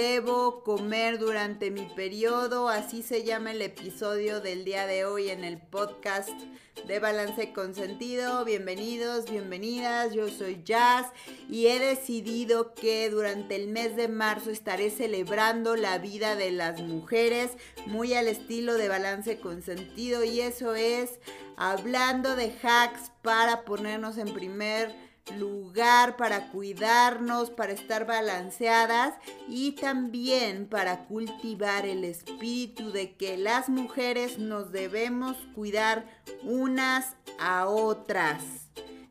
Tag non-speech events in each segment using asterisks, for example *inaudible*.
debo comer durante mi periodo, así se llama el episodio del día de hoy en el podcast de Balance con Sentido. Bienvenidos, bienvenidas, yo soy Jazz y he decidido que durante el mes de marzo estaré celebrando la vida de las mujeres muy al estilo de Balance con Sentido y eso es hablando de hacks para ponernos en primer lugar para cuidarnos, para estar balanceadas y también para cultivar el espíritu de que las mujeres nos debemos cuidar unas a otras.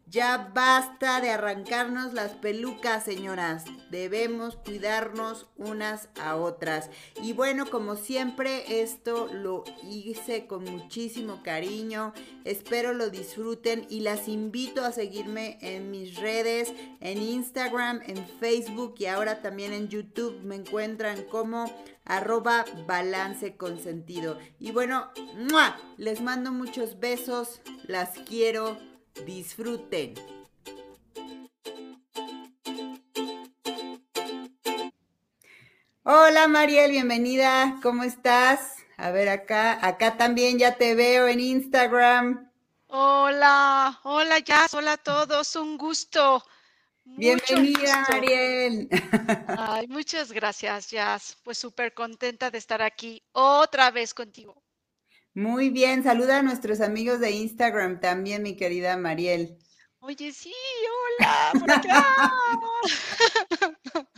Ya basta de arrancarnos las pelucas, señoras. Debemos cuidarnos unas a otras. Y bueno, como siempre, esto lo hice con muchísimo cariño. Espero lo disfruten y las invito a seguirme en mis redes, en Instagram, en Facebook y ahora también en YouTube. Me encuentran como arroba balance consentido. Y bueno, les mando muchos besos. Las quiero Disfruten. Hola Mariel, bienvenida. ¿Cómo estás? A ver acá, acá también ya te veo en Instagram. Hola, hola Jazz, hola a todos, un gusto. Bienvenida, Mariel. Ay, muchas gracias, Jazz. Pues súper contenta de estar aquí otra vez contigo. Muy bien, saluda a nuestros amigos de Instagram también, mi querida Mariel. Oye, sí, hola, por acá. *laughs*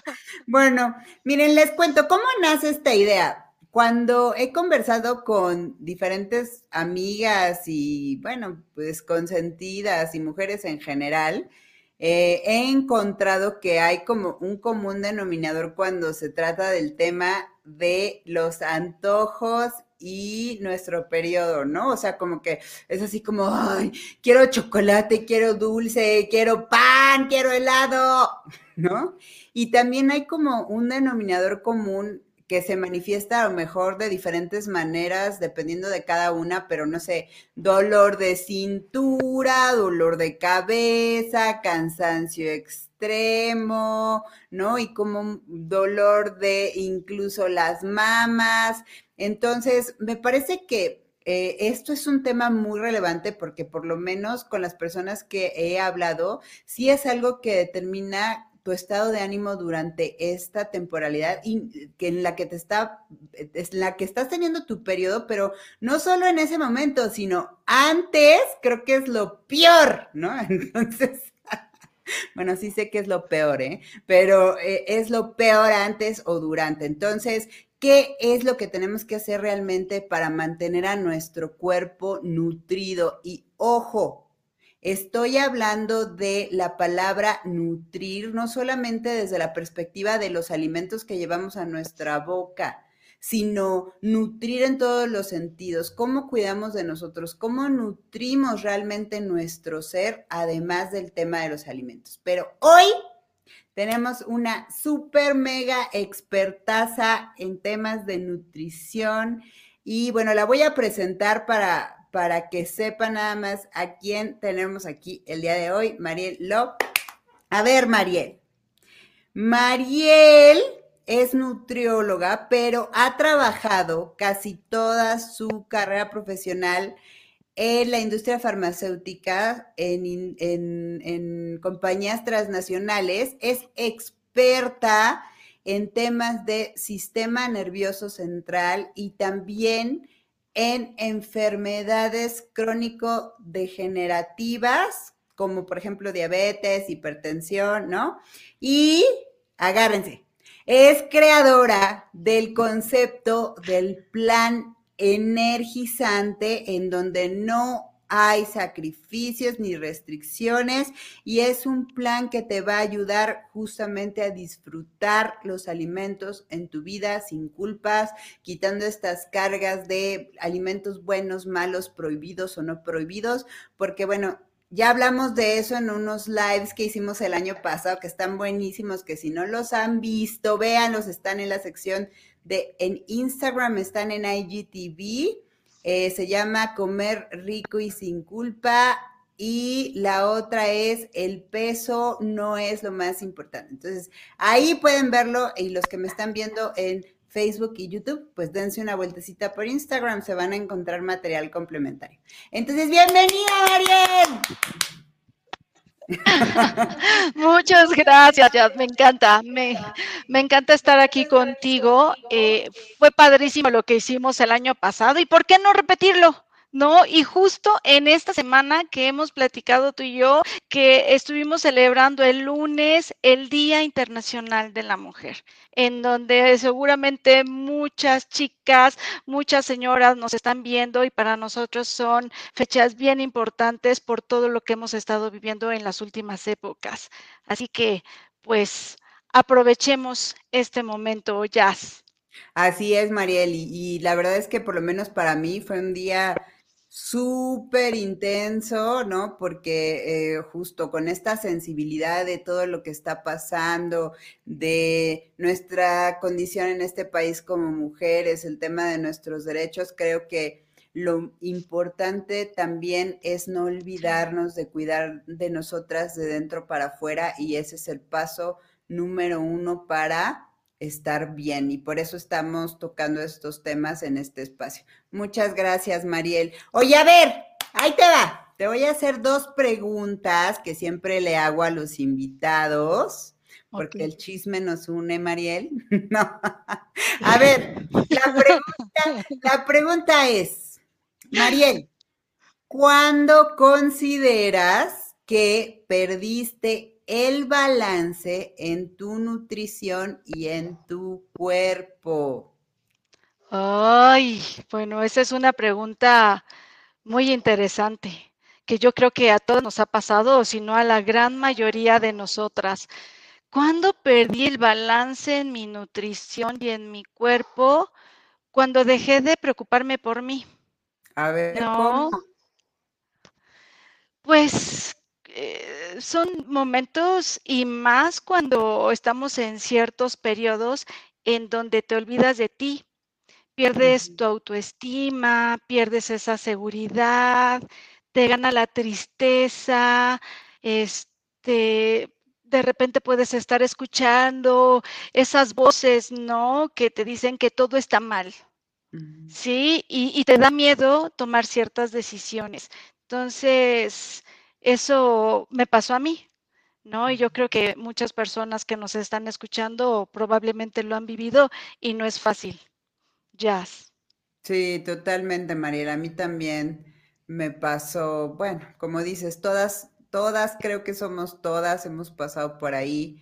bueno, miren, les cuento cómo nace esta idea. Cuando he conversado con diferentes amigas y, bueno, pues consentidas y mujeres en general, eh, he encontrado que hay como un común denominador cuando se trata del tema de los antojos y nuestro periodo, ¿no? O sea, como que es así como, ay, quiero chocolate, quiero dulce, quiero pan, quiero helado, *laughs* ¿no? Y también hay como un denominador común que se manifiesta a lo mejor de diferentes maneras dependiendo de cada una, pero no sé, dolor de cintura, dolor de cabeza, cansancio extremo, ¿no? Y como dolor de incluso las mamas. Entonces, me parece que eh, esto es un tema muy relevante porque por lo menos con las personas que he hablado, sí es algo que determina tu estado de ánimo durante esta temporalidad y que en la que te está, es la que estás teniendo tu periodo, pero no solo en ese momento, sino antes, creo que es lo peor, ¿no? *laughs* Entonces, *laughs* bueno, sí sé que es lo peor, ¿eh? Pero eh, es lo peor antes o durante. Entonces, ¿qué es lo que tenemos que hacer realmente para mantener a nuestro cuerpo nutrido? Y ojo, Estoy hablando de la palabra nutrir, no solamente desde la perspectiva de los alimentos que llevamos a nuestra boca, sino nutrir en todos los sentidos, cómo cuidamos de nosotros, cómo nutrimos realmente nuestro ser, además del tema de los alimentos. Pero hoy tenemos una super mega expertaza en temas de nutrición y bueno, la voy a presentar para, para que sepan nada más a quién tenemos aquí el día de hoy, Mariel Lop. A ver, Mariel. Mariel es nutrióloga, pero ha trabajado casi toda su carrera profesional en la industria farmacéutica, en, compañías transnacionales. Es experta en temas de sistema nervioso central y también en enfermedades crónico-degenerativas, como por ejemplo diabetes, hipertensión, ¿no? Y agárrense, es creadora del concepto del plan energizante en donde no hay sacrificios ni restricciones y es un plan que te va a ayudar justamente a disfrutar los alimentos en tu vida sin culpas, quitando estas cargas de alimentos buenos, malos, prohibidos o no prohibidos, porque bueno, ya hablamos de eso en unos lives que hicimos el año pasado, que están buenísimos, que si no los han visto, véanlos, están en la sección en Instagram, están en IGTV eh, se llama Comer rico y sin culpa. y la otra es el peso no es lo más importante. Entonces, ahí pueden verlo y los que me están viendo en Facebook y YouTube, pues dense una vueltecita por Instagram, se van a encontrar material complementario. Entonces, bienvenida, Ariel. *laughs* Muchas gracias, me encanta, me, encanta estar aquí contigo. Eh, fue padrísimo lo que hicimos el año pasado y ¿por qué no repetirlo? ¿No? Y justo en esta semana que hemos platicado tú y yo, que estuvimos celebrando el lunes el Día Internacional de la Mujer, en donde seguramente muchas chicas, muchas señoras nos están viendo y para nosotros son fechas bien importantes por todo lo que hemos estado viviendo en las últimas épocas. Así que, pues, aprovechemos este momento, Jazz. Así es, Mariel, y, y, la verdad es que por lo menos para mí fue un día súper intenso, ¿no? Porque eh, justo con esta sensibilidad de todo lo que está pasando, de nuestra condición en este país como mujeres, el tema de nuestros derechos, creo que lo importante también es no olvidarnos de cuidar de nosotras de dentro para afuera y ese es el paso número uno para estar bien y por eso estamos tocando estos temas en este espacio. Muchas gracias, Mariel. Oye, a ver, ahí te va. Te voy a hacer dos preguntas que siempre le hago a los invitados, porque el chisme nos une, Mariel. *laughs* no. A ver, la pregunta, la pregunta es, Mariel, ¿cuándo consideras que perdiste el balance en tu nutrición y en tu cuerpo? Ay, bueno, esa es una pregunta muy interesante, que yo creo que a todos nos ha pasado, si no a la gran mayoría de nosotras. ¿Cuándo perdí el balance en mi nutrición y en mi cuerpo? Cuando dejé de preocuparme por mí. A ver, ¿cómo? Pues eh, son momentos y más cuando estamos en ciertos periodos en donde te olvidas de ti, pierdes tu autoestima, pierdes esa seguridad, te gana la tristeza, este, de repente puedes estar escuchando esas voces, ¿no? Que te dicen que todo está mal, ¿sí? Y, y te da miedo tomar ciertas decisiones. Entonces, eso me pasó a mí, ¿no? Y yo creo que muchas personas que nos están escuchando probablemente lo han vivido y no es fácil. Jazz. Sí, totalmente, Mariela. A mí también me pasó, bueno, como dices, todas, todas, creo que somos todas, hemos pasado por ahí.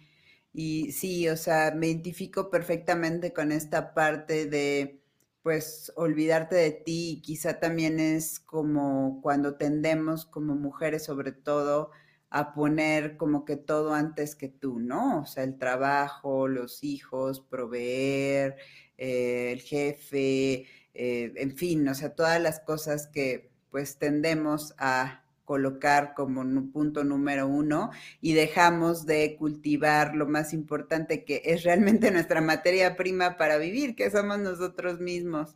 Y sí, o sea, me identifico perfectamente con esta parte de pues olvidarte de ti y quizá también es como cuando tendemos como mujeres sobre todo a poner como que todo antes que tú, ¿no? O sea, el trabajo, los hijos, proveer, eh, el jefe, eh, en fin, o sea, todas las cosas que pues tendemos a colocar como punto número uno y dejamos de cultivar lo más importante que es realmente *laughs* nuestra materia prima para vivir, que somos nosotros mismos.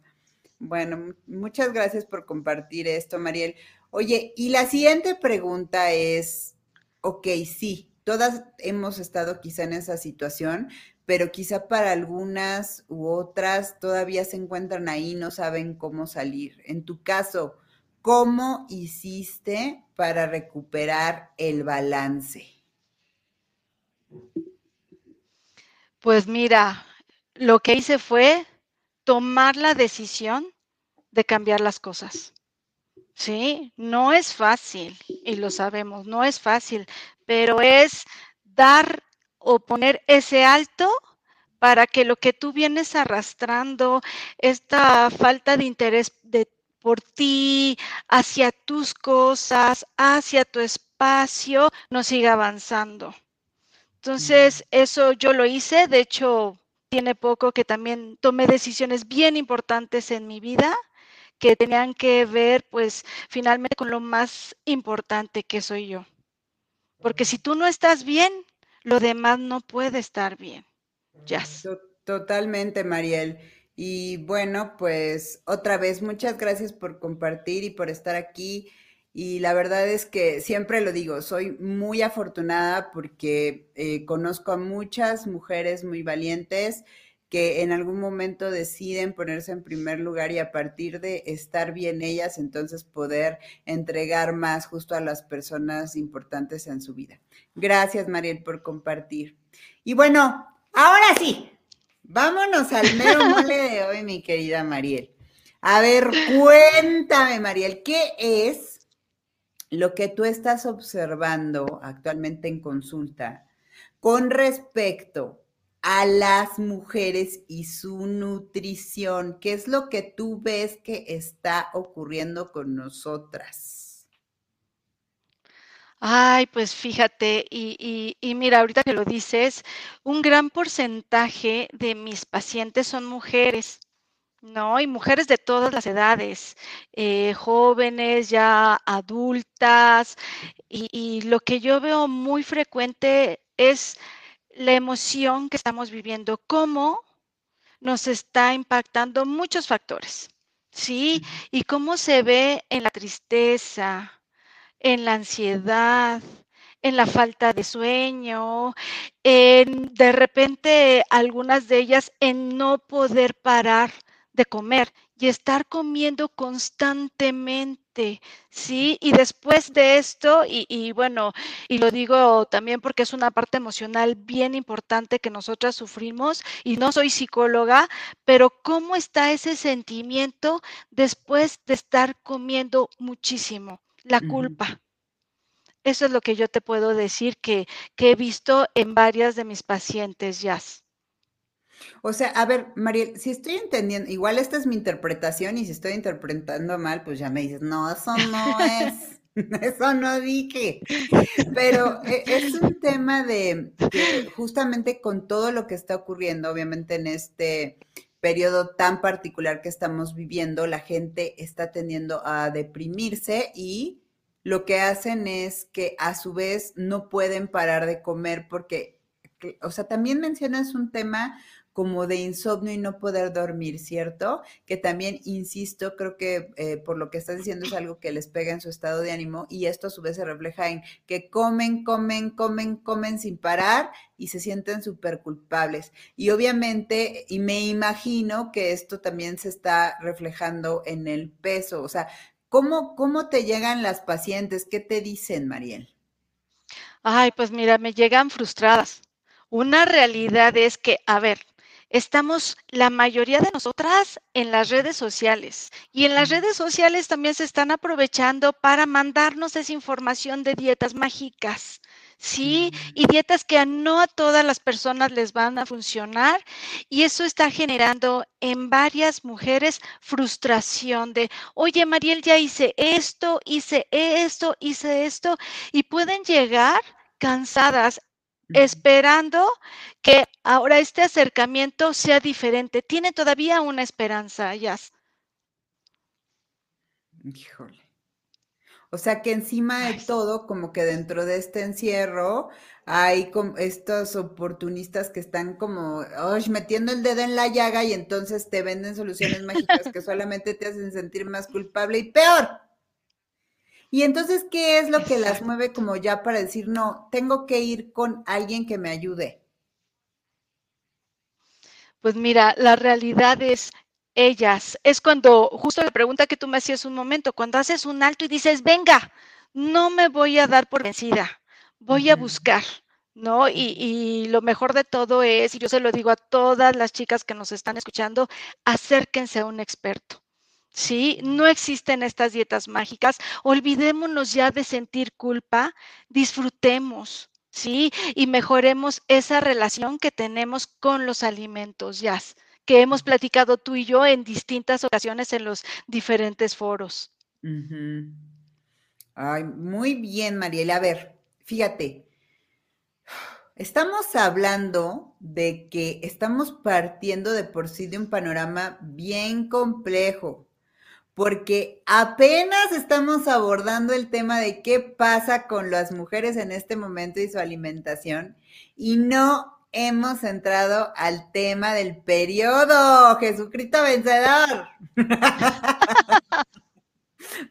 Bueno, muchas gracias por compartir esto, Mariel. Oye, y la siguiente pregunta es, ok, sí, todas hemos estado quizá en esa situación, pero quizá para algunas u otras todavía se encuentran ahí, no saben cómo salir. En tu caso, ¿Cómo hiciste para recuperar el balance? Pues mira, lo que hice fue tomar la decisión de cambiar las cosas. Sí, no es fácil y lo sabemos, no es fácil, pero es dar o poner ese alto para que lo que tú vienes arrastrando, esta falta de interés de por ti, hacia tus cosas, hacia tu espacio, no siga avanzando. Entonces, eso yo lo hice, de hecho, tiene poco que también tomé decisiones bien importantes en mi vida que tenían que ver, pues, finalmente con lo más importante que soy yo. Porque si tú no estás bien, lo demás no puede estar bien. Ya. Totalmente, Mariel. Y bueno, pues otra vez, muchas gracias por compartir y por estar aquí. Y la verdad es que siempre lo digo, soy muy afortunada porque eh, conozco a muchas mujeres muy valientes que en algún momento deciden ponerse en primer lugar y a partir de estar bien ellas, entonces poder entregar más justo a las personas importantes en su vida. Gracias, Mariel, por compartir. Y bueno, ahora sí, vámonos al mero *laughs* mole de hoy, mi querida Mariel. A ver, cuéntame, Mariel, ¿qué es lo que tú estás observando actualmente en consulta con respecto a las mujeres y su nutrición, ¿qué es lo que tú ves que está ocurriendo con nosotras? Ay, pues fíjate, y, y, mira, ahorita que lo dices, un gran porcentaje de mis pacientes son mujeres. No, y mujeres de todas las edades, eh, jóvenes, ya adultas, y, lo que yo veo muy frecuente es la emoción que estamos viviendo, cómo nos está impactando muchos factores, ¿sí? Y cómo se ve en la tristeza, en la ansiedad, en la falta de sueño, en de repente algunas de ellas en no poder parar de comer y estar comiendo constantemente, ¿sí? Y después de esto, y, bueno, y lo digo también porque es una parte emocional bien importante que nosotras sufrimos, y no soy psicóloga, pero ¿cómo está ese sentimiento después de estar comiendo muchísimo? La culpa. Eso es lo que yo te puedo decir que, que he visto en varias de mis pacientes, ya. O sea, a ver, Mariel, si estoy entendiendo, igual esta es mi interpretación y si estoy interpretando mal, pues ya me dices, no, eso no es, *laughs* eso no dije. Pero eh, es un tema de que justamente con todo lo que está ocurriendo, obviamente en este periodo tan particular que estamos viviendo, la gente está tendiendo a deprimirse y lo que hacen es que a su vez no pueden parar de comer porque, o sea, también mencionas un tema como de insomnio y no poder dormir, ¿cierto? Que también, insisto, creo que eh, por lo que estás diciendo es algo que les pega en su estado de ánimo y esto a su vez se refleja en que comen, comen, comen, comen sin parar y se sienten súper culpables. Y obviamente, y me imagino que esto también se está reflejando en el peso, o sea, ¿cómo, cómo te llegan las pacientes? ¿Qué te dicen, Mariel? Ay, pues mira, me llegan frustradas. Una realidad es que, a ver, estamos la mayoría de nosotras en las redes sociales y en las redes sociales también se están aprovechando para mandarnos esa información de dietas mágicas. Sí, y dietas que no a todas las personas les van a funcionar y eso está generando en varias mujeres frustración de, oye, Mariel, ya hice esto, hice esto, hice esto y pueden llegar cansadas esperando que ahora este acercamiento sea diferente. Tiene todavía una esperanza, Jazz. Híjole. O sea que encima de todo, como que dentro de este encierro, hay como estos oportunistas que están como metiendo el dedo en la llaga y entonces te venden soluciones mágicas que solamente te hacen sentir más culpable y peor. Y entonces, ¿qué es lo que las mueve como ya para decir, no, tengo que ir con alguien que me ayude? Pues mira, la realidad es ellas. Es cuando, justo la pregunta que tú me hacías un momento, cuando haces un alto y dices, venga, no me voy a dar por vencida, voy a buscar. ¿no? Y, y, lo mejor de todo es, y yo se lo digo a todas las chicas que nos están escuchando, acérquense a un experto. ¿Sí? No existen estas dietas mágicas. Olvidémonos ya de sentir culpa, disfrutemos, ¿sí? Y mejoremos esa relación que tenemos con los alimentos, ya que hemos platicado tú y yo en distintas ocasiones en los diferentes foros. Ay, muy bien, Mariela. A ver, fíjate, estamos hablando de que estamos partiendo de por sí de un panorama bien complejo porque apenas estamos abordando el tema de qué pasa con las mujeres en este momento y su alimentación y no hemos entrado al tema del periodo. Jesucristo vencedor. *laughs*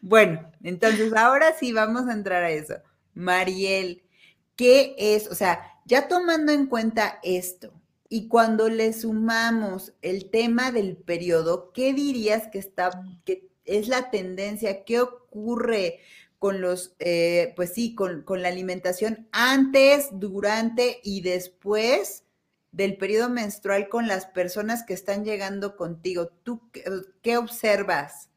Bueno, entonces ahora sí vamos a entrar a eso. Mariel, ¿qué es? O sea, ya tomando en cuenta esto, y cuando le sumamos el tema del periodo, ¿qué dirías que está, que es la tendencia? ¿Qué ocurre con los, eh, pues sí, con, la alimentación antes, durante y después del periodo menstrual con las personas que están llegando contigo? ¿Tú qué observas?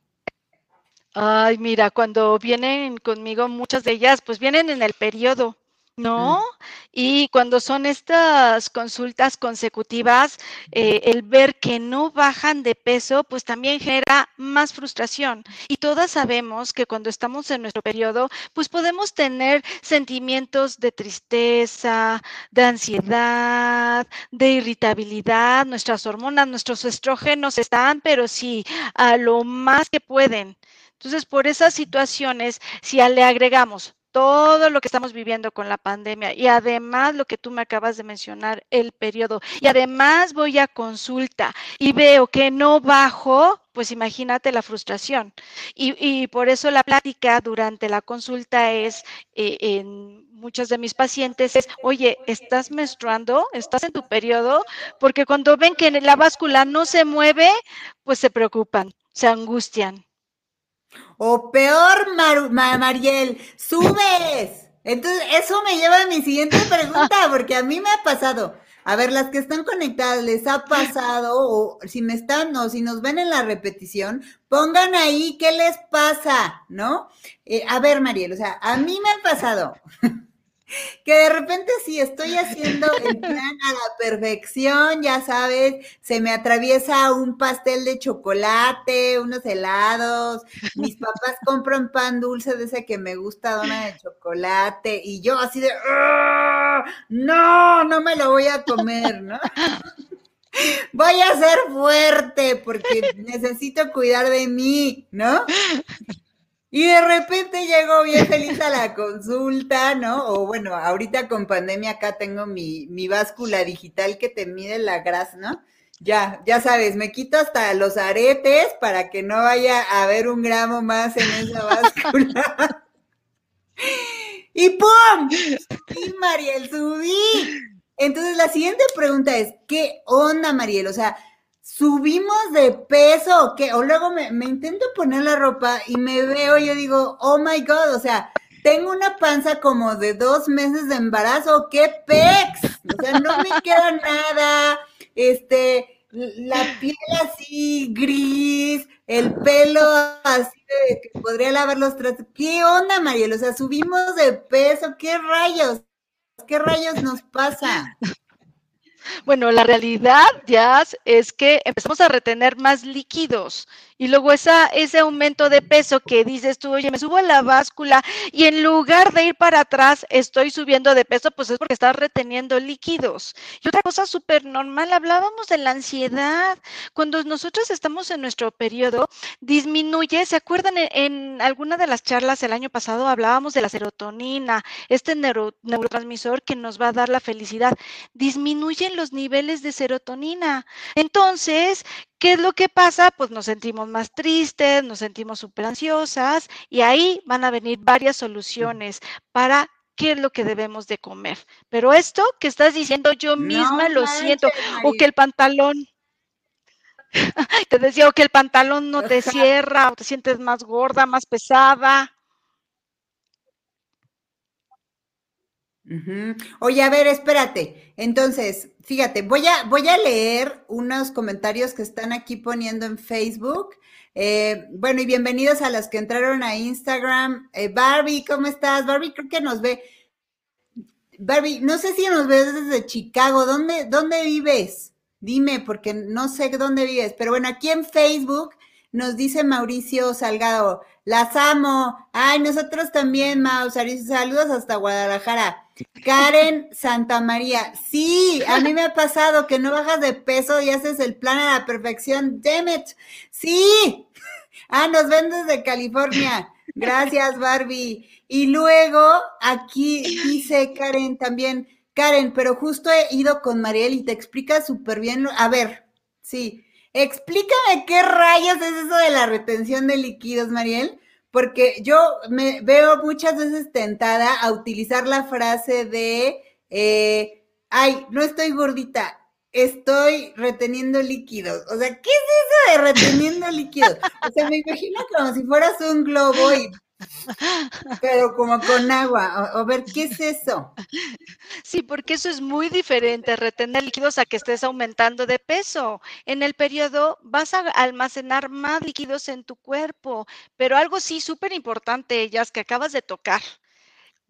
Ay, mira, cuando vienen conmigo, muchas de ellas, pues vienen en el periodo. ¿No? Y cuando son estas consultas consecutivas, eh, el ver que no bajan de peso, pues también genera más frustración. Y todas sabemos que cuando estamos en nuestro periodo, pues podemos tener sentimientos de tristeza, de ansiedad, de irritabilidad, nuestras hormonas, nuestros estrógenos están, pero sí, a lo más que pueden. Entonces, por esas situaciones, si le agregamos todo lo que estamos viviendo con la pandemia y además lo que tú me acabas de mencionar, el periodo, y además voy a consulta y veo que no bajo, pues imagínate la frustración. Y, por eso la plática durante la consulta es eh, en muchas de mis pacientes es, oye, ¿estás menstruando? ¿Estás en tu periodo? Porque cuando ven que la báscula no se mueve, pues se preocupan, se angustian. O peor, Mariel, subes. Entonces, eso me lleva a mi siguiente *laughs* pregunta, porque a mí me ha pasado. A ver, las que están conectadas, ¿les ha pasado? O si me están, o si nos ven en la repetición, pongan ahí qué les pasa, ¿no? Eh, a ver, Mariel, o sea, a mí me ha pasado *laughs* que de repente sí estoy haciendo el plan a la perfección, ya sabes, se me atraviesa un pastel de chocolate, unos helados, mis papás compran pan dulce de ese que me gusta, dona de chocolate, y yo así de, no, no me lo voy a comer, ¿no? *laughs* Voy a ser fuerte porque necesito cuidar de mí, ¿no? Y de repente llegó bien feliz a la consulta, ¿no? O bueno, ahorita con pandemia acá tengo mi, mi báscula digital que te mide la grasa, ¿no? Ya, ya sabes, me quito hasta los aretes para que no vaya a haber un gramo más en esa báscula. *laughs* y ¡pum! Y Mariel, subí. Entonces la siguiente pregunta es, ¿qué onda, Mariel? O sea, subimos de peso o qué? O luego me, intento poner la ropa y me veo, yo digo, oh my God, o sea, tengo una panza como de dos meses de embarazo, qué pex, o sea, no me *laughs* queda nada, este, la piel así gris, el pelo así de que podría lavar los trastes, ¿qué onda, Mariel? O sea, subimos de peso, ¿qué rayos? ¿Qué rayos nos pasa? Bueno, la realidad, ya es que empezamos a retener más líquidos y luego esa, ese aumento de peso que dices tú, oye, me subo a la báscula y en lugar de ir para atrás estoy subiendo de peso, pues es porque estás reteniendo líquidos. Y otra cosa súper normal, hablábamos de la ansiedad. Cuando nosotros estamos en nuestro periodo, disminuye, ¿se acuerdan? En, alguna de las charlas el año pasado hablábamos de la serotonina, este neurotransmisor que nos va a dar la felicidad. Disminuyen los niveles de serotonina. Entonces, ¿Qué es lo que pasa? Pues nos sentimos más tristes, nos sentimos súper ansiosas y ahí van a venir varias soluciones para qué es lo que debemos de comer. Pero esto que estás diciendo yo misma lo siento, o que el pantalón, *laughs* te decía, o que el pantalón no te cierra, o te sientes más gorda, más pesada. Oye, a ver, espérate. Entonces, fíjate, voy a, voy a leer unos comentarios que están aquí poniendo en Facebook. Eh, bueno, y bienvenidos a los que entraron a Instagram. Eh, Barbie, ¿cómo estás? Barbie creo que nos ve. Barbie, no sé si nos ves desde Chicago. ¿Dónde, dónde vives? Dime, porque no sé dónde vives. Pero bueno, aquí en Facebook nos dice Mauricio Salgado, las amo. Ay, nosotros también, Mau. Saludos hasta Guadalajara. Karen *laughs* Santa María, sí, a mí me ha pasado que no bajas de peso y haces el plan a la perfección. Damn it. Sí. Ah, nos ven desde California. Gracias, Barbie. Y luego aquí dice Karen también, Karen, pero justo he ido con Mariel y te explica súper bien. A ver, sí, explícame qué rayos es eso de la retención de líquidos, Mariel porque yo me veo muchas veces tentada a utilizar la frase de, eh, ay, no estoy gordita, estoy reteniendo líquidos. O sea, ¿qué es eso de reteniendo líquidos? O sea, me imagino como si fueras un globo y *laughs* pero como con agua. A, ver, ¿qué es eso? Sí, porque eso es muy diferente, retener líquidos a que estés aumentando de peso. En el periodo vas a almacenar más líquidos en tu cuerpo, pero algo sí súper importante, ellas que acabas de tocar.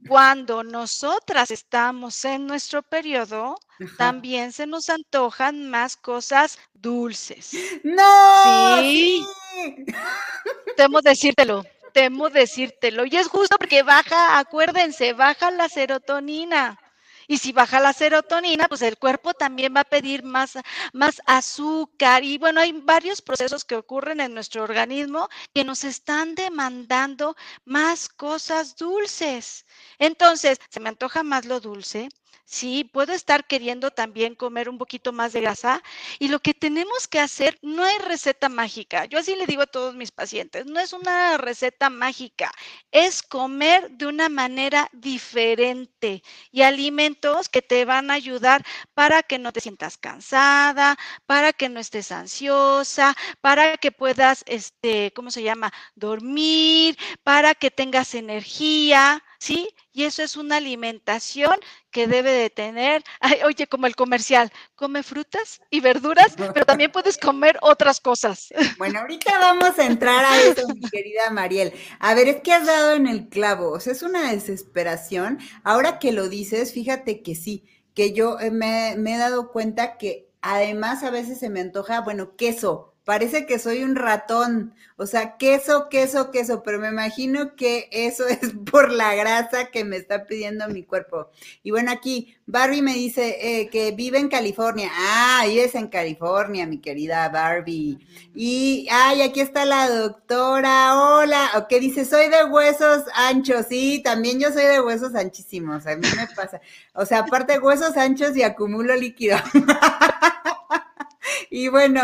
Cuando nosotras estamos en nuestro periodo, también se nos antojan más cosas dulces. No. Sí. sí. *laughs* Temo decírtelo temo decírtelo. Y es justo porque baja, acuérdense, baja la serotonina. Y si baja la serotonina, pues el cuerpo también va a pedir más, más azúcar. Y bueno, hay varios procesos que ocurren en nuestro organismo que nos están demandando más cosas dulces. Entonces, se me antoja más lo dulce, Sí, puedo estar queriendo también comer un poquito más de grasa y lo que tenemos que hacer no hay receta mágica. Yo así le digo a todos mis pacientes, no es una receta mágica, es comer de una manera diferente y alimentos que te van a ayudar para que no te sientas cansada, para que no estés ansiosa, para que puedas, este, ¿cómo se llama? Dormir, para que tengas energía. ¿Sí? Y eso es una alimentación que debe de tener, *laughs* oye, como el comercial, come frutas y verduras, pero también puedes comer otras cosas. *laughs* Bueno, ahorita vamos a entrar a eso, mi querida Mariel. A ver, es que has dado en el clavo, o sea, es una desesperación. Ahora que lo dices, fíjate que sí, que yo eh, me, me he dado cuenta que además a veces se me antoja, bueno, queso, parece que soy un ratón, o sea, queso, queso, queso, pero me imagino que eso *laughs* es por la grasa que me está pidiendo mi cuerpo. Y bueno, aquí Barbie me dice eh, que vive en California. Ah, es en California, mi querida Barbie. Y, ay, aquí está la doctora, hola, o que dice, soy de huesos anchos, sí, también yo soy de huesos anchísimos, a mí me pasa. O sea, aparte huesos anchos y acumulo líquido. *laughs* y bueno,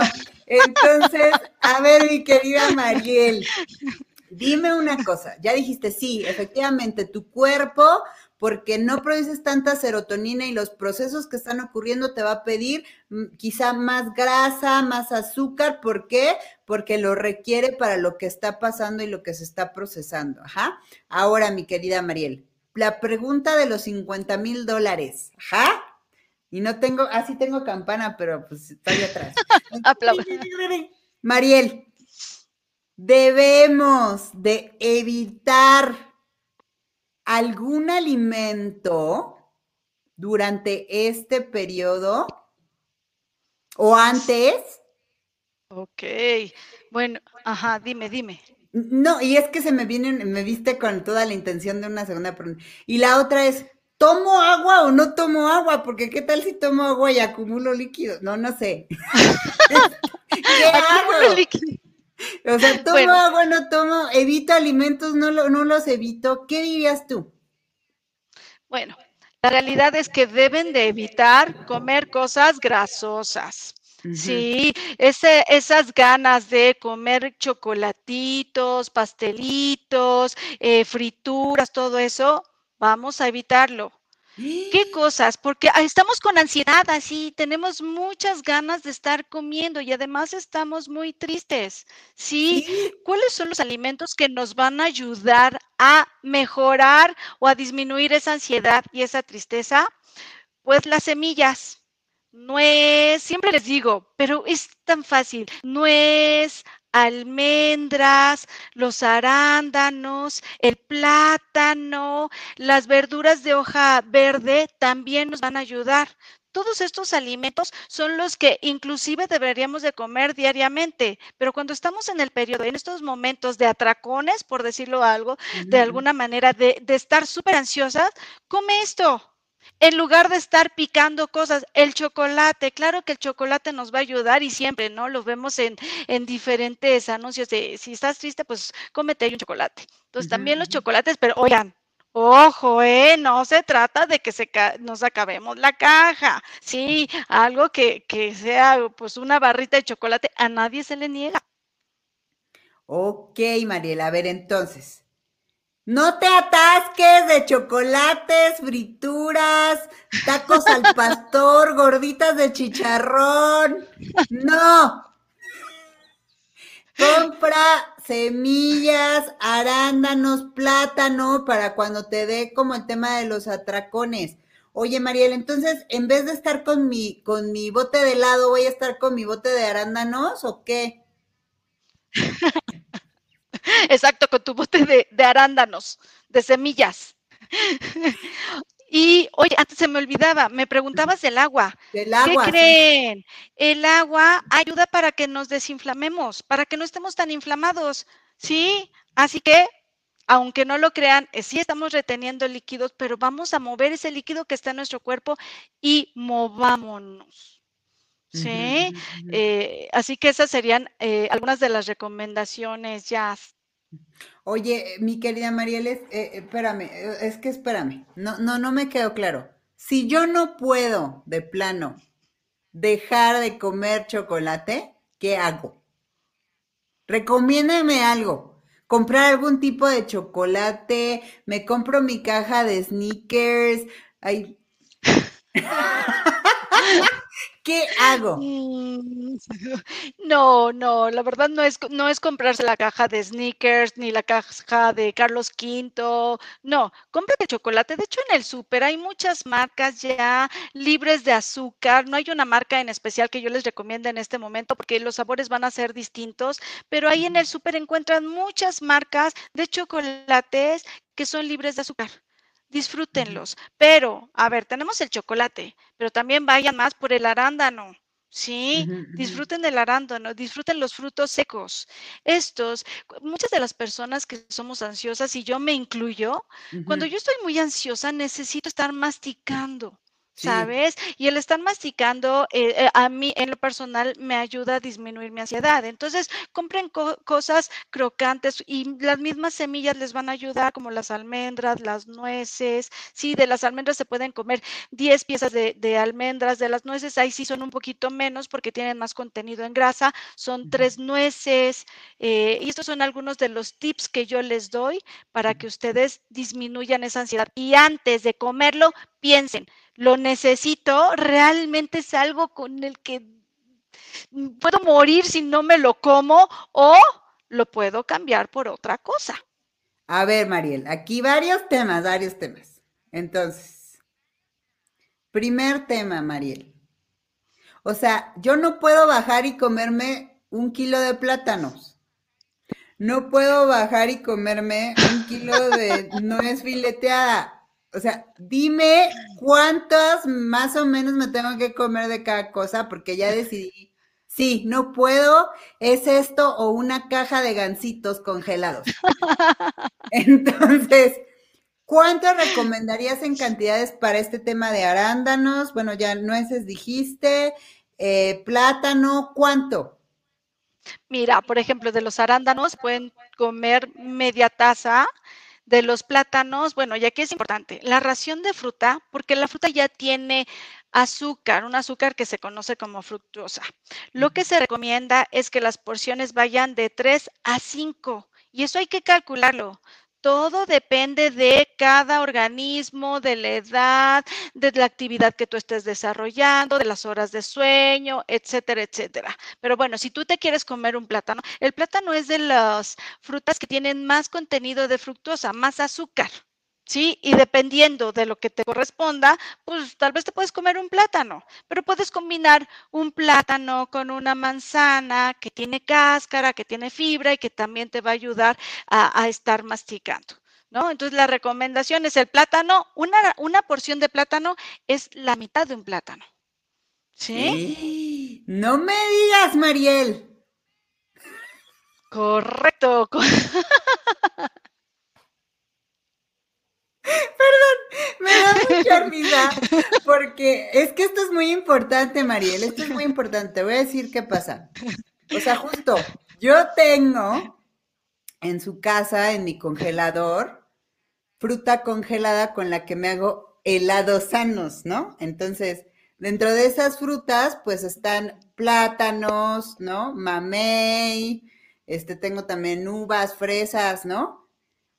entonces, a ver, mi querida Mariel, dime una cosa. Ya dijiste, sí, efectivamente, tu cuerpo, porque no produces tanta serotonina y los procesos que están ocurriendo te va a pedir mm, quizá más grasa, más azúcar. ¿Por qué? Porque lo requiere para lo que está pasando y lo que se está procesando. Ajá. Ahora, mi querida Mariel, la pregunta de los 50 mil dólares. Ajá. Y no tengo, así ah, tengo campana, pero pues estoy atrás. *laughs* Mariel, debemos de evitar algún alimento durante este periodo o antes. Ok, bueno, ajá, dime, dime. No, y es que se me viene, me viste con toda la intención de una segunda pregunta. Y la otra es, ¿tomo agua o no tomo agua? Porque qué tal si tomo agua y acumulo líquido. No, no sé. *laughs* ¿Qué hago? O sea, tomo agua, no tomo, evito alimentos, no, no los evito. ¿Qué dirías tú? Bueno, la realidad es que deben de evitar comer cosas grasosas. Sí, ese, esas ganas de comer chocolatitos, pastelitos, eh, frituras, todo eso, Vamos a evitarlo. ¿Qué cosas? Porque estamos con ansiedad, así tenemos muchas ganas de estar comiendo y además estamos muy tristes. ¿sí? ¿Cuáles son los alimentos que nos van a ayudar a mejorar o a disminuir esa ansiedad y esa tristeza? Pues las semillas. Nuez, siempre les digo, pero es tan fácil. Nuez, almendras, los arándanos, el plátano, las verduras de hoja verde también nos van a ayudar. Todos estos alimentos son los que inclusive deberíamos de comer diariamente, pero cuando estamos en el periodo, en estos momentos de atracones, por decirlo algo, de alguna manera, de, de estar súper ansiosas, come esto, en lugar de estar picando cosas, el chocolate, claro que el chocolate nos va a ayudar y siempre, ¿no? Lo vemos en, en diferentes anuncios de si estás triste, pues cómete un chocolate. Entonces también los chocolates, pero oigan, Ojo, eh, no se trata de que se nos acabemos la caja. Sí, algo que, que sea pues una barrita de chocolate, a nadie se le niega. Ok, Mariela, a ver entonces. No te atasques de chocolates, frituras, tacos al *laughs* pastor, gorditas de chicharrón. No. Compra semillas, arándanos, plátano para cuando te dé como el tema de los atracones. Oye, Mariela, entonces, en vez de estar con mi, con mi bote de helado, ¿voy a estar con mi bote de arándanos o qué? *laughs* *laughs* Exacto, con tu bote de, arándanos, de semillas. *laughs* Y oye, antes se me olvidaba, me preguntabas del agua. Del agua. ¿Qué creen? El agua ayuda para que nos desinflamemos, para que no estemos tan inflamados, ¿sí? Así que, aunque no lo crean, eh, sí estamos reteniendo líquidos, pero vamos a mover ese líquido que está en nuestro cuerpo y movámonos. Sí, eh, así que esas serían eh, algunas de las recomendaciones ya. Oye, mi querida Mariel, eh, espérame, es que espérame, no, no, no me quedó claro. Si yo no puedo de plano dejar de comer chocolate, ¿qué hago? Recomiéndeme algo. Comprar algún tipo de chocolate, me compro mi caja de sneakers. Ay. *laughs* ¿Qué hago? Mm, *laughs* no, no, la verdad no es, no es comprarse la caja de sneakers ni la caja de Carlos V. No, cómprate chocolate. De hecho, en el súper hay muchas marcas ya libres de azúcar. No hay una marca en especial que yo les recomiende en este momento porque los sabores van a ser distintos, pero ahí en el súper encuentran muchas marcas de chocolates que son libres de azúcar disfrútenlos. Pero, a ver, tenemos el chocolate, pero también vayan más por el arándano. Sí, disfruten del arándano, disfruten los frutos secos. Estos, muchas de las personas que somos ansiosas, y yo me incluyo, cuando yo estoy muy ansiosa necesito estar masticando. ¿Sabes? Y el estar masticando eh, eh, a mí en lo personal me ayuda a disminuir mi ansiedad. Entonces, compren cosas crocantes y las mismas semillas les van a ayudar, como las almendras, las nueces. Sí, de las almendras se pueden comer 10 piezas de, almendras, de las nueces ahí sí son un poquito menos porque tienen más contenido en grasa, son tres nueces. Eh, y estos son algunos de los tips que yo les doy para que ustedes disminuyan esa ansiedad. Y antes de comerlo, piensen, lo necesito, realmente es algo con el que puedo morir si no me lo como o lo puedo cambiar por otra cosa. A ver, Mariel, aquí varios temas, varios temas. Entonces, primer tema, Mariel. O sea, yo no puedo bajar y comerme un kilo de plátanos. No puedo bajar y comerme un kilo de *laughs* nuez fileteada o sea, dime cuántos más o menos me tengo que comer de cada cosa, porque ya decidí, sí, no puedo, es esto o una caja de gansitos congelados. *laughs* Entonces, ¿cuánto recomendarías en cantidades para este tema de arándanos? Bueno, ya nueces dijiste, eh, plátano, ¿cuánto? Mira, por ejemplo, de los arándanos pueden comer media taza de los plátanos, bueno, ya que es importante, la ración de fruta, porque la fruta ya tiene azúcar, un azúcar que se conoce como fructuosa. Lo que se recomienda es que las porciones vayan de 3 a 5 y eso hay que calcularlo. Todo depende de cada organismo, de la edad, de la actividad que tú estés desarrollando, de las horas de sueño, etcétera, etcétera. Pero bueno, si tú te quieres comer un plátano, el plátano es de las frutas que tienen más contenido de fructosa, más azúcar. ¿Sí? Y dependiendo de lo que te corresponda, pues tal vez te puedes comer un plátano, pero puedes combinar un plátano con una manzana que tiene cáscara, que tiene fibra y que también te va a ayudar a, estar masticando. ¿No? Entonces la recomendación es el plátano, una, una porción de plátano es la mitad de un plátano. ¿Sí? No me digas, Mariel. Correcto. *laughs* Perdón, me da mucha risa porque es que esto es muy importante, Mariel, esto es muy importante. Voy a decir qué pasa. O sea, justo, yo tengo en su casa, en mi congelador, fruta congelada con la que me hago helados sanos, ¿no? Entonces, dentro de esas frutas, pues están plátanos, ¿no? Mamey, este, tengo también uvas, fresas, ¿no?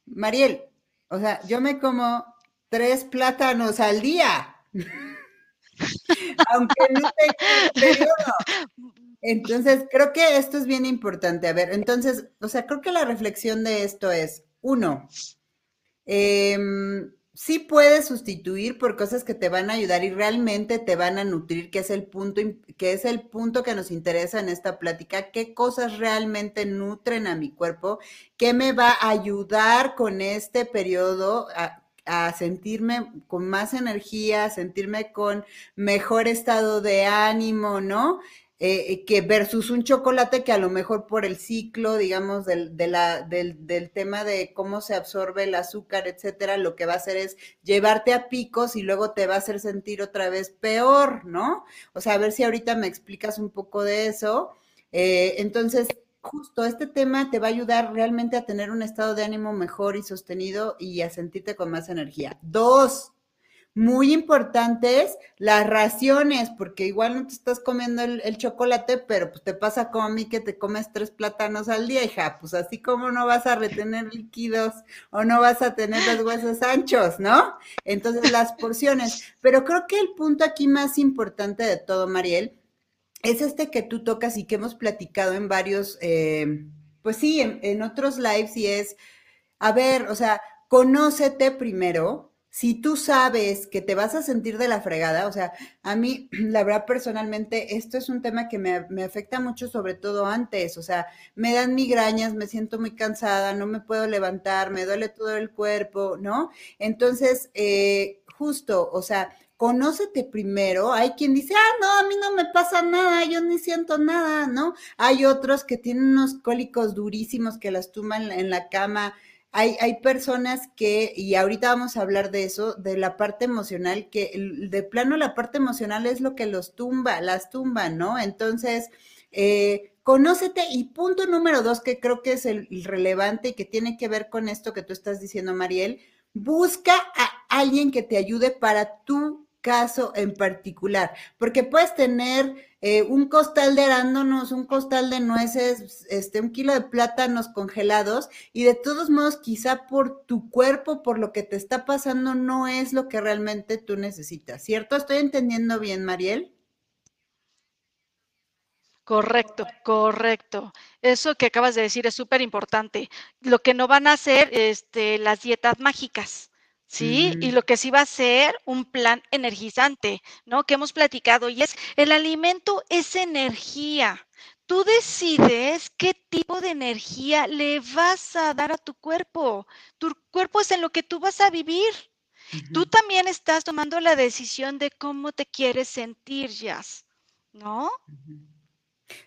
Mariel, o sea, yo me como tres plátanos al día. *laughs* Aunque no. Entonces, creo que esto es bien importante. A ver, entonces, o sea, creo que la reflexión de esto es, uno, em, sí puedes sustituir por cosas que te van a ayudar y realmente te van a nutrir, que es el punto, que es el punto que nos interesa en esta plática, qué cosas realmente nutren a mi cuerpo, qué me va a ayudar con este periodo a, a sentirme con más energía, a sentirme con mejor estado de ánimo, ¿no? Eh, eh, que versus un chocolate que a lo mejor por el ciclo, digamos, del, del, tema de cómo se absorbe el azúcar, etcétera, lo que va a hacer es llevarte a picos y luego te va a hacer sentir otra vez peor, ¿no? O sea, a ver si ahorita me explicas un poco de eso. Eh, entonces, justo este tema te va a ayudar realmente a tener un estado de ánimo mejor y sostenido y a sentirte con más energía. Dos, muy importantes las raciones, porque igual no te estás comiendo el, chocolate, pero pues te pasa como a mí que te comes tres plátanos al día, hija, pues así como no vas a retener líquidos o no vas a tener los huesos anchos, ¿no? Entonces las porciones. Pero creo que el punto aquí más importante de todo, Mariel, es este que tú tocas y que hemos platicado en varios, eh, pues sí, en, en otros lives y es, a ver, o sea, conócete primero, si tú sabes que te vas a sentir de la fregada, o sea, a mí, *clears throat* la verdad, personalmente, esto es un tema que me, afecta mucho, sobre todo antes, o sea, me dan migrañas, me siento muy cansada, no me puedo levantar, me duele todo el cuerpo, ¿no? Entonces, eh, justo, o sea, conócete primero. Hay quien dice, ah, no, a mí no me pasa nada, yo ni siento nada, ¿no? Hay otros que tienen unos cólicos durísimos que las tuman en la cama hay, hay, personas que, y ahorita vamos a hablar de eso, de la parte emocional, que de plano la parte emocional es lo que los tumba, las tumba, ¿no? Entonces, eh, conócete y punto número dos, que creo que es el relevante y que tiene que ver con esto que tú estás diciendo, Mariel, busca a alguien que te ayude para tu caso en particular, porque puedes tener eh, un costal de arándanos, un costal de nueces, este, un kilo de plátanos congelados y de todos modos quizá por tu cuerpo, por lo que te está pasando, no es lo que realmente tú necesitas, ¿cierto? ¿Estoy entendiendo bien, Mariel? Correcto, correcto. Eso que acabas de decir es súper importante. Lo que no van a hacer este, las dietas mágicas. ¿Sí? Y lo que sí va a ser un plan energizante, ¿no? Que hemos platicado y es, el alimento es energía. Tú decides qué tipo de energía le vas a dar a tu cuerpo. Tu cuerpo es en lo que tú vas a vivir. Tú también estás tomando la decisión de cómo te quieres sentir, Jazz, ¿no?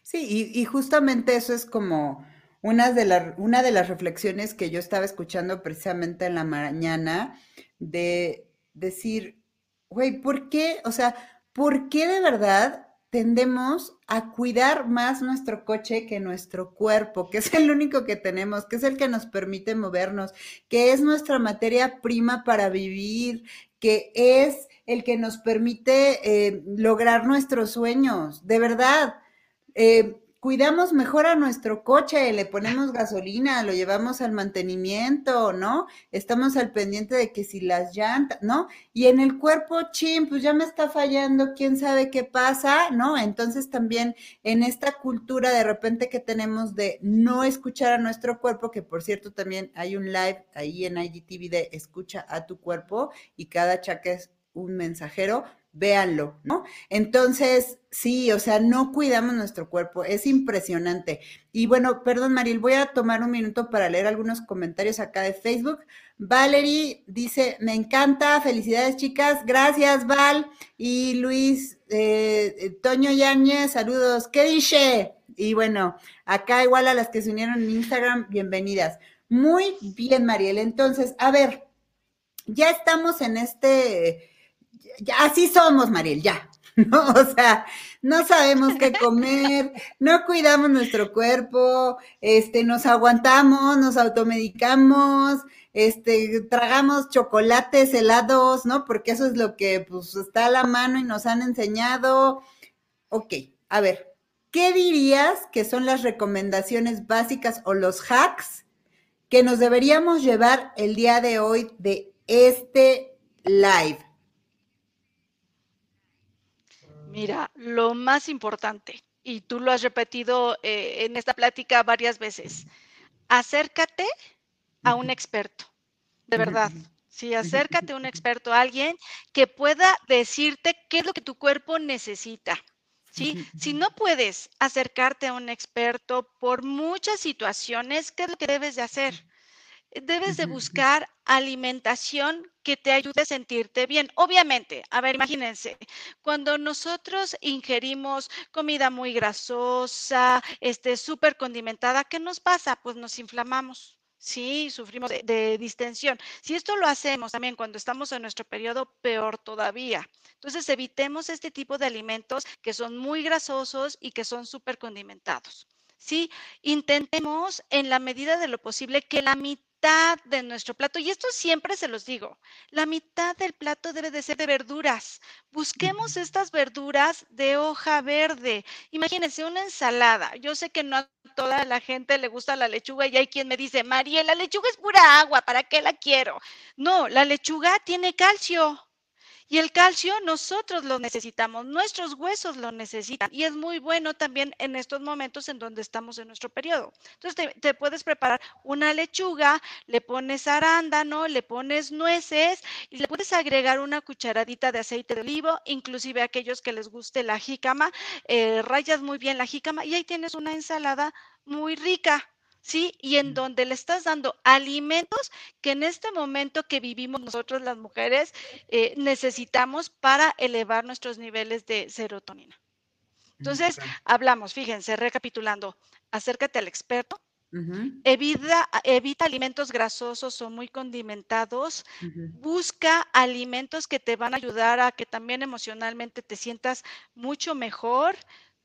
Sí, y, justamente eso es como una de, una de las reflexiones que yo estaba escuchando precisamente en la mañana de decir, güey, ¿por qué? O sea, ¿por qué de verdad tendemos a cuidar más nuestro coche que nuestro cuerpo, que es el único que tenemos, que es el que nos permite movernos, que es nuestra materia prima para vivir, que es el que nos permite eh, lograr nuestros sueños, de verdad. Eh, cuidamos mejor a nuestro coche, le ponemos gasolina, lo llevamos al mantenimiento, ¿no? Estamos al pendiente de que si las llantas, ¿no? Y en el cuerpo, chin, pues ya me está fallando, quién sabe qué pasa, ¿no? Entonces también en esta cultura de repente que tenemos de no escuchar a nuestro cuerpo, que por cierto también hay un live ahí en IGTV de escucha a tu cuerpo y cada chaque es un mensajero, véanlo, ¿no? Entonces, sí, o sea, no cuidamos nuestro cuerpo, es impresionante. Y bueno, perdón, Maril, voy a tomar un minuto para leer algunos comentarios acá de Facebook. Valerie dice, me encanta, felicidades chicas, gracias Val. Y Luis, eh, eh, Toño Yáñez, saludos, ¿qué dice? Y bueno, acá igual a las que se unieron en Instagram, bienvenidas. Muy bien, Mariel. Entonces, a ver, ya estamos en este así somos, Mariel, ya. *laughs* ¿no? O sea, no sabemos qué comer, no cuidamos nuestro cuerpo, este, nos aguantamos, nos automedicamos, este, tragamos chocolates, helados, ¿no? Porque eso es lo que, pues, está a la mano y nos han enseñado. Ok, a ver, ¿qué dirías que son las recomendaciones básicas o los hacks que nos deberíamos llevar el día de hoy de este live? Mira, lo más importante, y tú lo has repetido eh, en esta plática varias veces, acércate a un experto, de verdad. Sí, acércate a un experto, a alguien que pueda decirte qué es lo que tu cuerpo necesita. ¿sí? Si no puedes acercarte a un experto por muchas situaciones, ¿qué es lo que debes de hacer? Debes de buscar alimentación que te ayude a sentirte bien. Obviamente, a ver, imagínense, cuando nosotros ingerimos comida muy grasosa, este, súper condimentada, ¿qué nos pasa? Pues nos inflamamos. Sí, sufrimos de, distensión. Si esto lo hacemos también cuando estamos en nuestro periodo, peor todavía. Entonces, evitemos este tipo de alimentos que son muy grasosos y que son súper condimentados. Sí, intentemos en la medida de lo posible que la mitad de nuestro plato, y esto siempre se los digo, la mitad del plato debe de ser de verduras. Busquemos estas verduras de hoja verde. Imagínense una ensalada. Yo sé que no a toda la gente le gusta la lechuga y hay quien me dice, María, la lechuga es pura agua, ¿para qué la quiero? No, la lechuga tiene calcio. Y el calcio nosotros lo necesitamos, nuestros huesos lo necesitan y es muy bueno también en estos momentos en donde estamos en nuestro periodo. Entonces te, puedes preparar una lechuga, le pones arándano, le pones nueces y le puedes agregar una cucharadita de aceite de olivo, inclusive aquellos que les guste la jícama, eh, rayas muy bien la jícama y ahí tienes una ensalada muy rica. ¿Sí? Y en donde le estás dando alimentos que en este momento que vivimos nosotros las mujeres eh, necesitamos para elevar nuestros niveles de serotonina. Entonces, hablamos, fíjense, recapitulando, acércate al experto, evita, evita, alimentos grasosos o muy condimentados. Busca alimentos que te van a ayudar a que también emocionalmente te sientas mucho mejor.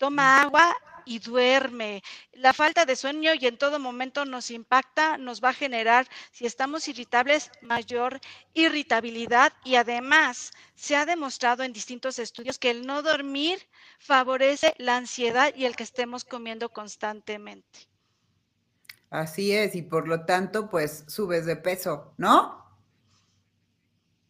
Toma agua y duerme. La falta de sueño y en todo momento nos impacta, nos va a generar, si estamos irritables, mayor irritabilidad y además se ha demostrado en distintos estudios que el no dormir favorece la ansiedad y el que estemos comiendo constantemente. Así es, y por lo tanto, pues subes de peso, ¿no?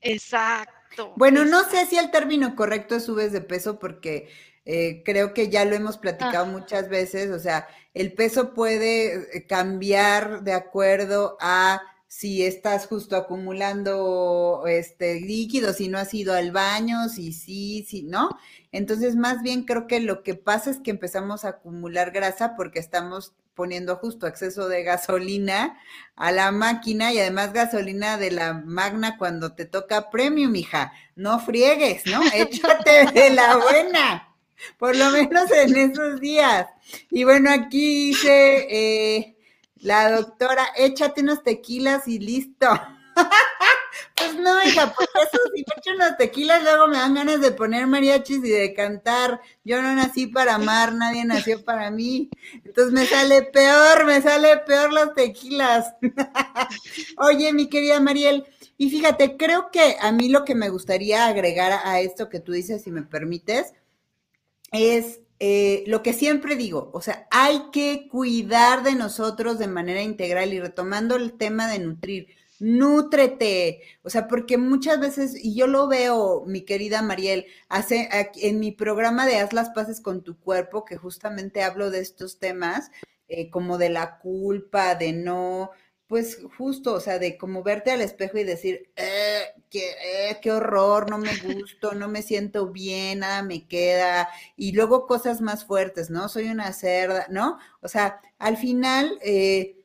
Exacto. Bueno, no sé si el término correcto es subes de peso porque eh, creo que ya lo hemos platicado muchas veces, o sea, el peso puede eh, cambiar de acuerdo a si estás justo acumulando este líquido, si no has ido al baño, si sí, si no. Entonces, más bien creo que lo que pasa es que empezamos a acumular grasa porque estamos poniendo justo exceso de gasolina a la máquina y además gasolina de la magna cuando te toca premium, hija. No friegues, ¿no? *laughs* Échate de la buena por lo menos en esos días. Y bueno, aquí dice eh, la doctora, échate unos tequilas y listo. *laughs* pues no, hija, pues eso, si me echo unos tequilas, luego me dan ganas de poner mariachis y de cantar. Yo no nací para amar, nadie nació para mí. Entonces me sale peor, me sale peor los tequilas. *laughs* Oye, mi querida Mariel, y fíjate, creo que a mí lo que me gustaría agregar a esto que tú dices, si me permites, es eh, lo que siempre digo, o sea, hay que cuidar de nosotros de manera integral y retomando el tema de nutrir, nútrete, o sea, porque muchas veces, y yo lo veo, mi querida Mariel, hace, en mi programa de Haz las paces con tu cuerpo, que justamente hablo de estos temas, eh, como de la culpa, de no, pues justo, o sea, de como verte al espejo y decir, eh, qué, eh, qué horror, no me gusto, no me siento bien, nada me queda, y luego cosas más fuertes, ¿no? Soy una cerda, ¿no? O sea, al final, eh,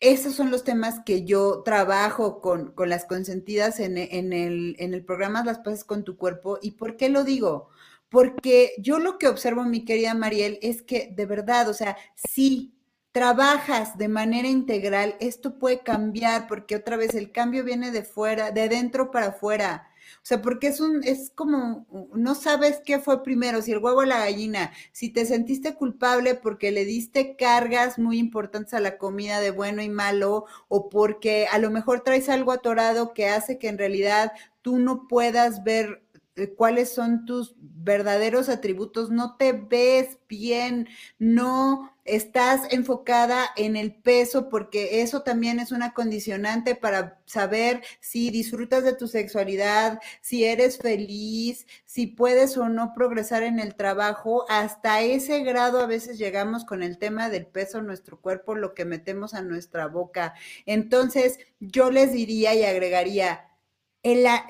esos son los temas que yo trabajo con, con las consentidas en, en, el, en el programa Las Paces con tu cuerpo. ¿Y por qué lo digo? Porque yo lo que observo, mi querida Mariel, es que de verdad, o sea, sí, trabajas de manera integral, esto puede cambiar porque otra vez el cambio viene de fuera, de dentro para afuera. O sea, porque es un, es como, no sabes qué fue primero, si el huevo o la gallina, si te sentiste culpable porque le diste cargas muy importantes a la comida de bueno y malo, o porque a lo mejor traes algo atorado que hace que en realidad tú no puedas ver eh, cuáles son tus verdaderos atributos, no te ves bien, no estás enfocada en el peso, porque eso también es una condicionante para saber si disfrutas de tu sexualidad, si eres feliz, si puedes o no progresar en el trabajo. Hasta ese grado a veces llegamos con el tema del peso nuestro cuerpo, lo que metemos a nuestra boca. Entonces, yo les diría y agregaría,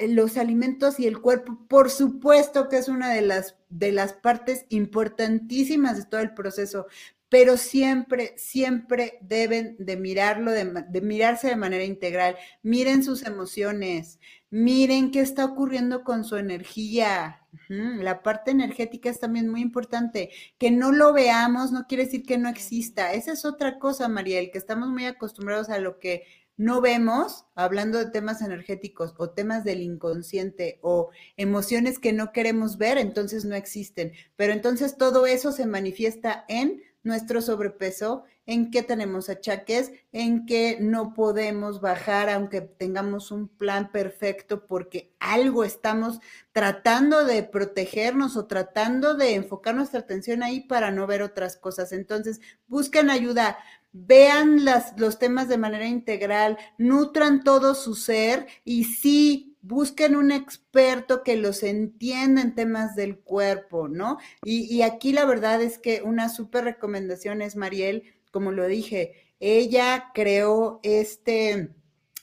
los alimentos y el cuerpo, por supuesto que es una de las, de las partes importantísimas de todo el proceso, pero siempre, siempre deben de mirarlo, de, mirarse de manera integral. Miren sus emociones, miren qué está ocurriendo con su energía. La parte energética es también muy importante. Que no lo veamos no quiere decir que no exista. Esa es otra cosa, Mariel, que estamos muy acostumbrados a lo que no vemos, hablando de temas energéticos o temas del inconsciente o emociones que no queremos ver, entonces no existen. Pero entonces todo eso se manifiesta en nuestro sobrepeso, en que tenemos achaques, en que no podemos bajar aunque tengamos un plan perfecto porque algo estamos tratando de protegernos o tratando de enfocar nuestra atención ahí para no ver otras cosas. Entonces, busquen ayuda, vean las, los temas de manera integral, nutran todo su ser y sí busquen un experto que los entienda en temas del cuerpo, ¿no? Y, aquí la verdad es que una súper recomendación es Mariel, como lo dije, ella creó este,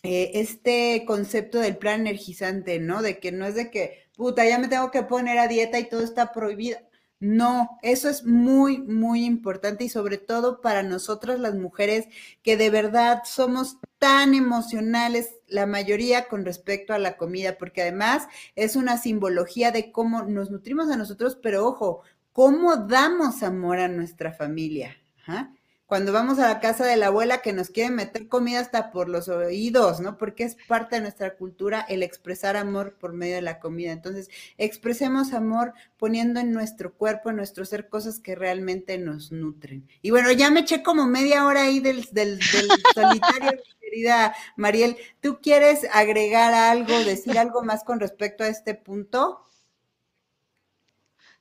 eh, este concepto del plan energizante, ¿no? De que no es de que, puta, ya me tengo que poner a dieta y todo está prohibido. No, eso es muy, muy importante y sobre todo para nosotras las mujeres que de verdad somos tan emocionales, la mayoría con respecto a la comida, porque además es una simbología de cómo nos nutrimos a nosotros, pero ojo, cómo damos amor a nuestra familia. Ajá cuando vamos a la casa de la abuela que nos quiere meter comida hasta por los oídos, ¿no? Porque es parte de nuestra cultura el expresar amor por medio de la comida. Entonces, expresemos amor poniendo en nuestro cuerpo, en nuestro ser, cosas que realmente nos nutren. Y bueno, ya me eché como media hora ahí del, del, del *laughs* solitario, querida Mariel. ¿Tú quieres agregar algo, decir algo más con respecto a este punto?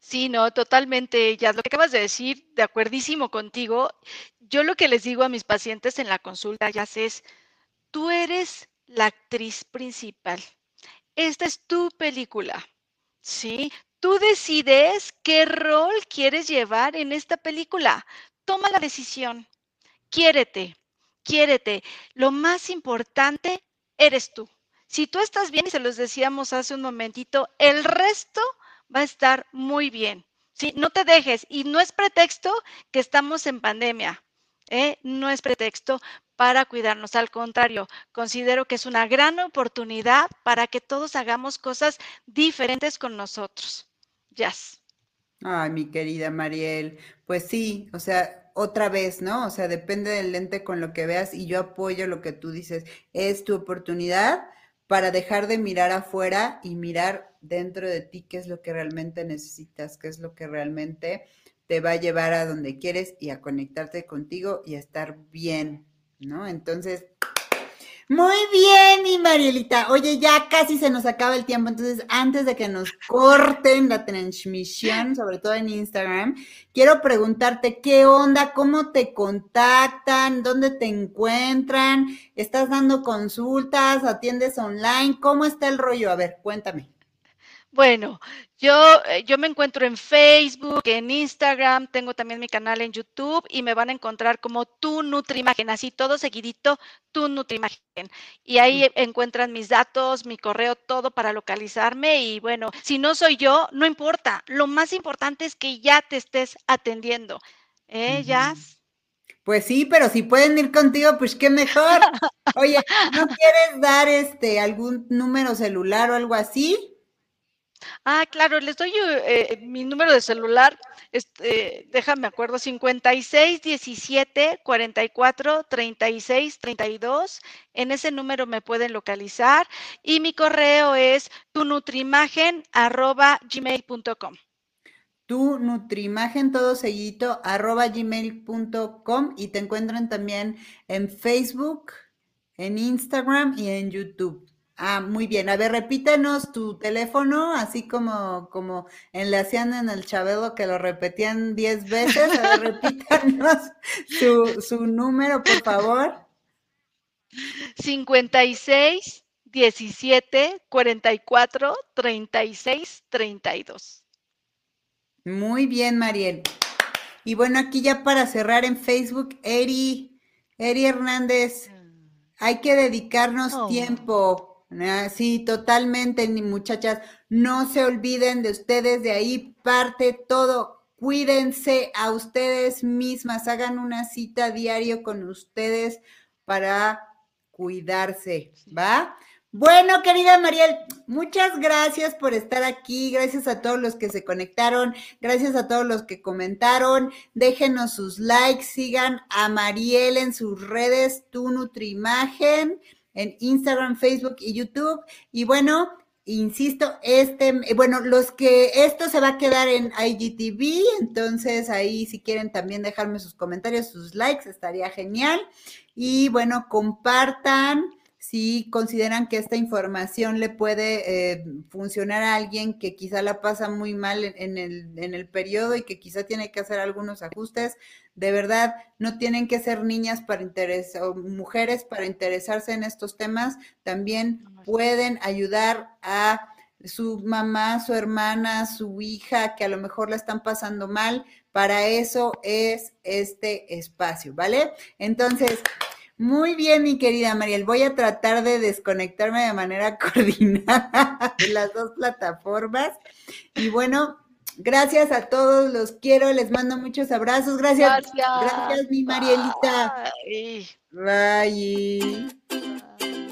Sí, no, totalmente, ya lo que acabas de decir, de acuerdísimo contigo. Yo lo que les digo a mis pacientes en la consulta, ya es, tú eres la actriz principal. Esta es tu película, ¿sí? Tú decides qué rol quieres llevar en esta película. Toma la decisión. Quiérete, quiérete. Lo más importante eres tú. Si tú estás bien, y se los decíamos hace un momentito, el resto va a estar muy bien. ¿sí? No te dejes y no es pretexto que estamos en pandemia. ¿Eh? No es pretexto para cuidarnos. Al contrario, considero que es una gran oportunidad para que todos hagamos cosas diferentes con nosotros. Jazz. Ay, mi querida Mariel, pues sí, o sea, otra vez, ¿no? O sea, depende del lente con lo que veas y yo apoyo lo que tú dices. Es tu oportunidad para dejar de mirar afuera y mirar dentro de ti qué es lo que realmente necesitas, qué es lo que realmente te va a llevar a donde quieres y a conectarte contigo y a estar bien, ¿no? Entonces, muy bien, mi Marielita. Oye, ya casi se nos acaba el tiempo, entonces antes de que nos corten la transmisión, sobre todo en Instagram, quiero preguntarte qué onda, cómo te contactan, dónde te encuentran, estás dando consultas, atiendes online, ¿cómo está el rollo? A ver, cuéntame. Bueno, yo, eh, yo me encuentro en Facebook, en Instagram, tengo también mi canal en YouTube y me van a encontrar como Tu Nutrimagen, así todo seguidito, Tu Nutrimagen. Y ahí encuentran mis datos, mi correo, todo para localizarme. Y bueno, si no soy yo, no importa. Lo más importante es que ya te estés atendiendo. ¿Eh, Jazz? Pues sí, pero si pueden ir contigo, pues qué mejor. *laughs* Oye, ¿no quieres dar este algún número celular o algo así? Ah, claro, les doy eh, mi número de celular, este, déjame acuerdo, 56 17 44 36 32. En ese número me pueden localizar y mi correo es tunutrimagen@gmail.com. Tu nutrimagen todo seguido gmail.com y te encuentran también en Facebook, en Instagram y en YouTube. Ah, muy bien. A ver, repítenos tu teléfono, así como, como enlaceando en el Chabelo que lo repetían diez veces. A ver, repítanos *laughs* su, su número, por favor. 56 17 44 36 32. Muy bien, Mariel. Y bueno, aquí ya para cerrar en Facebook, Eri, Eri Hernández, hay que dedicarnos Oh. tiempo. Ah, Sí, totalmente, ni muchachas. No se olviden de ustedes, de ahí parte todo. Cuídense a ustedes mismas, hagan una cita diario con ustedes para cuidarse, ¿va? Bueno, querida Mariel, muchas gracias por estar aquí, gracias a todos los que se conectaron, gracias a todos los que comentaron, déjenos sus likes, sigan a Mariel en sus redes, tu Nutrimagen, en Instagram, Facebook y YouTube. Y bueno, insisto, este, bueno, los que esto se va a quedar en IGTV, entonces ahí si quieren también dejarme sus comentarios, sus likes, estaría genial. Y bueno, compartan si consideran que esta información le puede eh, funcionar a alguien que quizá la pasa muy mal en, en el, en el periodo y que quizá tiene que hacer algunos ajustes. De verdad, no tienen que ser niñas para interesar o mujeres para interesarse en estos temas. También pueden ayudar a su mamá, su hermana, su hija, que a lo mejor la están pasando mal. Para eso es este espacio, ¿vale? Entonces, muy bien, mi querida Mariel. Voy a tratar de desconectarme de manera *laughs* coordinada de las dos plataformas. Y bueno, gracias a todos, los quiero, les mando muchos abrazos. Gracias, Gracias. gracias, mi Marielita. Bye. Bye.